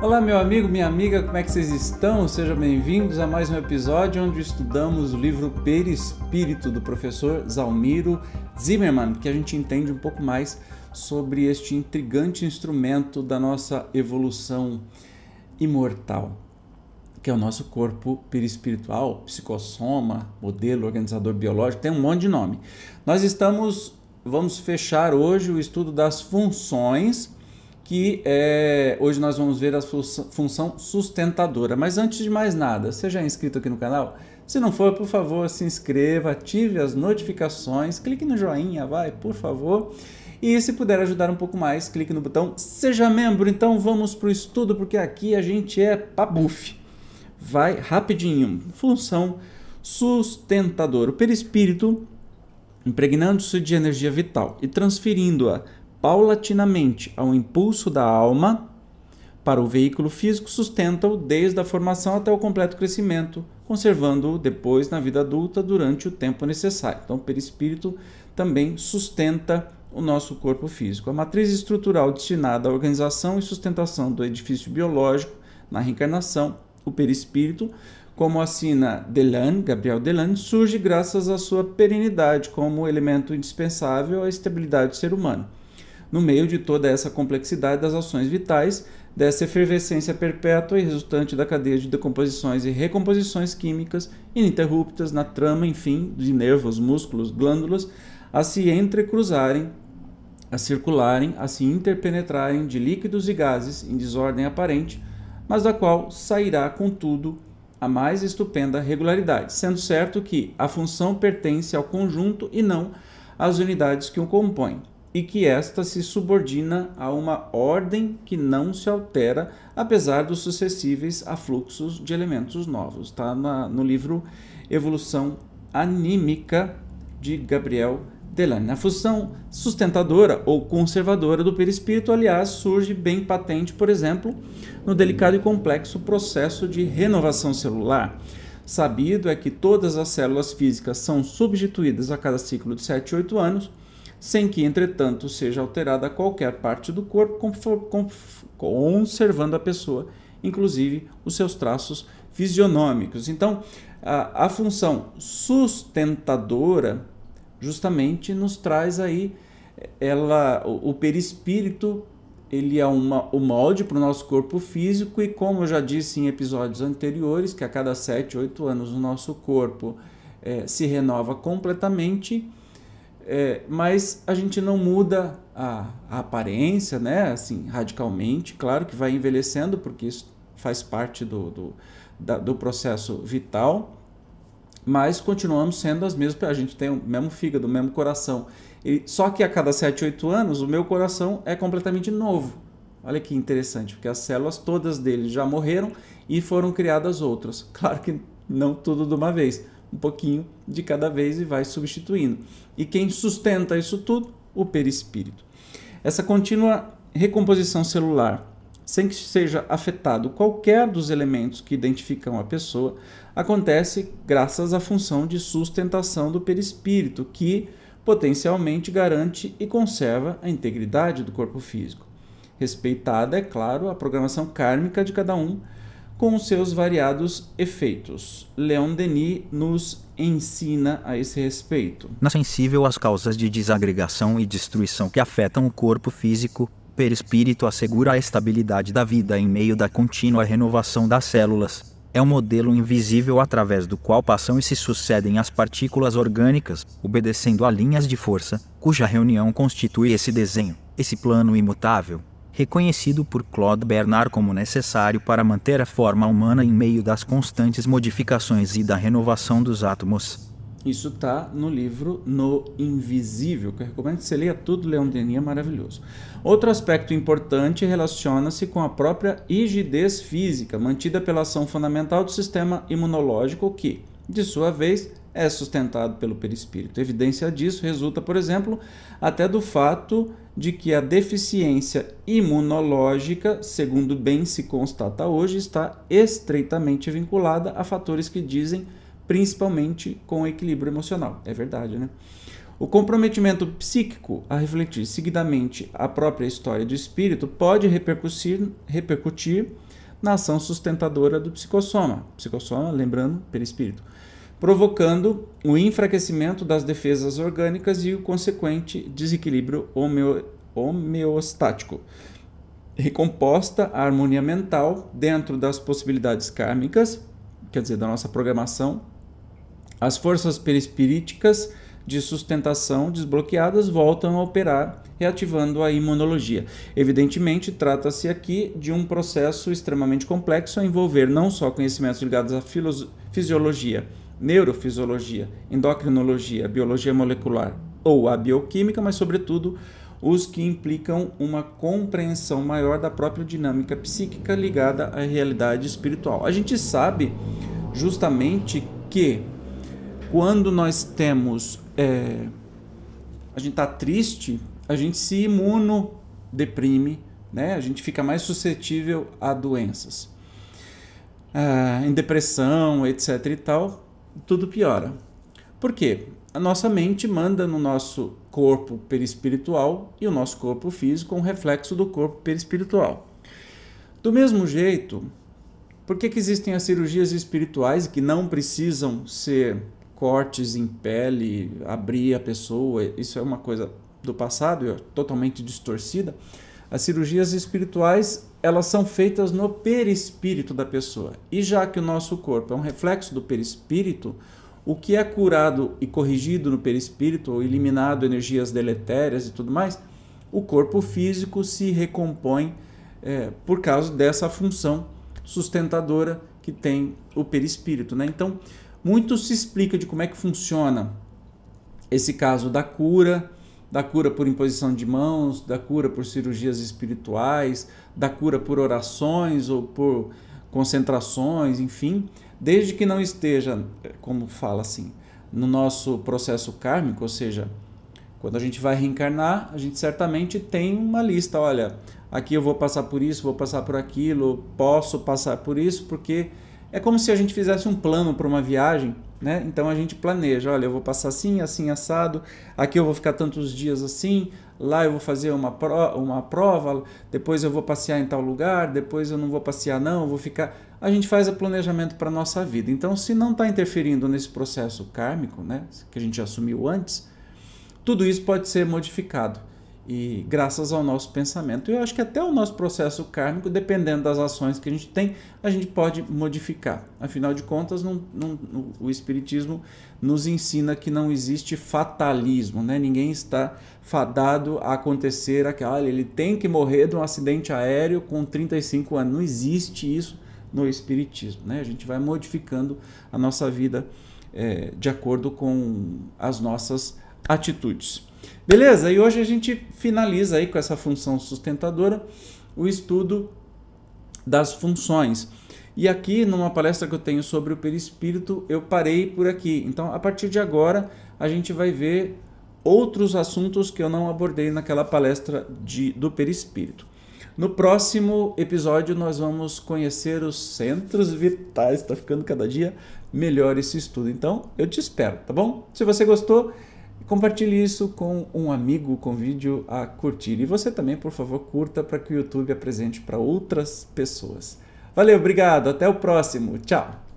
Olá, meu amigo, minha amiga, como é que vocês estão? Sejam bem-vindos a mais um episódio onde estudamos o livro Perispírito do professor Zalmiro Zimmermann, que a gente entende um pouco mais sobre este intrigante instrumento da nossa evolução imortal, que é o nosso corpo perispiritual, psicossoma, modelo organizador biológico, tem um monte de nome. Nós estamos, vamos fechar hoje o estudo das funções que é, hoje nós vamos ver a função sustentadora. Mas antes de mais nada, já é inscrito aqui no canal? Se não for, por favor, se inscreva, ative as notificações, clique no joinha, vai, por favor. E se puder ajudar um pouco mais, clique no botão Seja Membro. Então vamos para o estudo, porque aqui a gente é pabuf. Vai rapidinho. Função sustentadora. O perispírito, impregnando-se de energia vital e transferindo-a paulatinamente ao impulso da alma para o veículo físico, sustenta-o desde a formação até o completo crescimento, conservando-o depois na vida adulta durante o tempo necessário. Então, o perispírito também sustenta o nosso corpo físico. A matriz estrutural destinada à organização e sustentação do edifício biológico na reencarnação, o perispírito, como assina Delan, Gabriel Delan, surge graças à sua perenidade como elemento indispensável à estabilidade do ser humano no meio de toda essa complexidade das ações vitais, dessa efervescência perpétua e resultante da cadeia de decomposições e recomposições químicas ininterruptas na trama, enfim, de nervos, músculos, glândulas, a se entrecruzarem, a circularem, a se interpenetrarem de líquidos e gases em desordem aparente, mas da qual sairá, contudo, a mais estupenda regularidade, sendo certo que a função pertence ao conjunto e não às unidades que o compõem e que esta se subordina a uma ordem que não se altera, apesar dos sucessíveis afluxos de elementos novos. Está no livro Evolução Anímica de Gabriel Delane. A função sustentadora ou conservadora do perispírito, aliás, surge bem patente, por exemplo, no delicado e complexo processo de renovação celular. Sabido é que todas as células físicas são substituídas a cada ciclo de 7 ou 8 anos, sem que, entretanto, seja alterada qualquer parte do corpo, conservando a pessoa, inclusive os seus traços fisionômicos. Então, a, a função sustentadora justamente nos traz aí ela o, o perispírito ele é uma, o molde para o nosso corpo físico e como eu já disse em episódios anteriores que a cada 7, 8 anos o nosso corpo é, se renova completamente é, mas a gente não muda a, a, aparência, né? Assim, radicalmente. Claro que vai envelhecendo, porque isso faz parte do, do, da, do processo vital, mas continuamos sendo as mesmas. A gente tem o mesmo fígado, o mesmo coração. E, só que a cada 7, 8 anos, o meu coração é completamente novo. Olha que interessante, porque as células todas dele já morreram e foram criadas outras. Claro que não tudo de uma vez um pouquinho de cada vez e vai substituindo. E quem sustenta isso tudo? O perispírito. Essa contínua recomposição celular, sem que seja afetado qualquer dos elementos que identificam a pessoa, acontece graças à função de sustentação do perispírito, que potencialmente garante e conserva a integridade do corpo físico. Respeitada, é claro, a programação kármica de cada um com seus variados efeitos. Leon Denis nos ensina a esse respeito. Na sensível às causas de desagregação e destruição que afetam o corpo físico, perispírito assegura a estabilidade da vida em meio da contínua renovação das células. É um modelo invisível através do qual passam e se sucedem as partículas orgânicas, obedecendo a linhas de força, cuja reunião constitui esse desenho, esse plano imutável, reconhecido por Claude Bernard como necessário para manter a forma humana em meio das constantes modificações e da renovação dos átomos. Isso está no livro No Invisível, que eu recomendo que você leia tudo, Leon Denis é maravilhoso. Outro aspecto importante relaciona-se com a própria rigidez física, mantida pela ação fundamental do sistema imunológico, que, de sua vez, é sustentado pelo perispírito. Evidência disso resulta, por exemplo, até do fato de que a deficiência imunológica, segundo bem se constata hoje, está estreitamente vinculada a fatores que dizem principalmente com o equilíbrio emocional. É verdade, né? O comprometimento psíquico a refletir seguidamente a própria história do espírito pode repercutir, repercutir na ação sustentadora do psicossoma. Psicossoma, lembrando, perispírito provocando o enfraquecimento das defesas orgânicas e o consequente desequilíbrio homeo, homeostático. Recomposta a harmonia mental dentro das possibilidades kármicas, quer dizer, da nossa programação, as forças perispiríticas de sustentação desbloqueadas voltam a operar, reativando a imunologia. Evidentemente, trata-se aqui de um processo extremamente complexo a envolver não só conhecimentos ligados à fisiologia, neurofisiologia, endocrinologia, biologia molecular ou a bioquímica, mas, sobretudo, os que implicam uma compreensão maior da própria dinâmica psíquica ligada à realidade espiritual. A gente sabe justamente que quando nós temos. É, a gente está triste, a gente se imunodeprime, né? a gente fica mais suscetível a doenças. Ah, em depressão, etc. e tal, tudo piora. Por quê? A nossa mente manda no nosso corpo perispiritual e o nosso corpo físico um reflexo do corpo perispiritual. Do mesmo jeito, por que, que existem as cirurgias espirituais que não precisam ser cortes em pele, abrir a pessoa? Isso é uma coisa do passado, totalmente distorcida. As cirurgias espirituais, elas são feitas no perispírito da pessoa. E já que o nosso corpo é um reflexo do perispírito, o que é curado e corrigido no perispírito, ou eliminado energias deletérias e tudo mais, o corpo físico se recompõe é, por causa dessa função sustentadora que tem o perispírito. Né? Então, muito se explica de como é que funciona esse caso da cura, da cura por imposição de mãos, da cura por cirurgias espirituais, da cura por orações ou por concentrações, enfim, desde que não esteja, como fala assim, no nosso processo kármico, ou seja, quando a gente vai reencarnar, a gente certamente tem uma lista, olha, aqui eu vou passar por isso, vou passar por aquilo, posso passar por isso, porque é como se a gente fizesse um plano para uma viagem né? Então a gente planeja, olha, eu vou passar assim, assim, assado, aqui eu vou ficar tantos dias assim, lá eu vou fazer uma, uma prova, depois eu vou passear em tal lugar, depois eu não vou passear não, eu vou ficar... A gente faz o planejamento para a nossa vida. Então se não está interferindo nesse processo kármico, né, que a gente assumiu antes, tudo isso pode ser modificado e graças ao nosso pensamento. Eu acho que até o nosso processo kármico, dependendo das ações que a gente tem, a gente pode modificar. Afinal de contas, não, não, o Espiritismo nos ensina que não existe fatalismo, né? ninguém está fadado a acontecer aquela, ele tem que morrer de um acidente aéreo com 35 anos. Não existe isso no Espiritismo. Né? A gente vai modificando a nossa vida é, de acordo com as nossas atitudes. Beleza? E hoje a gente finaliza aí com essa função sustentadora o estudo das funções. E aqui, numa palestra que eu tenho sobre o perispírito, eu parei por aqui. Então, a partir de agora, a gente vai ver outros assuntos que eu não abordei naquela palestra de, do perispírito. No próximo episódio, nós vamos conhecer os centros vitais. Está ficando cada dia melhor esse estudo. Então, eu te espero, tá bom? Se você gostou, Compartilhe isso com um amigo, convide-o a curtir. E você também, por favor, curta para que o YouTube apresente para outras pessoas. Valeu, obrigado, até o próximo. Tchau!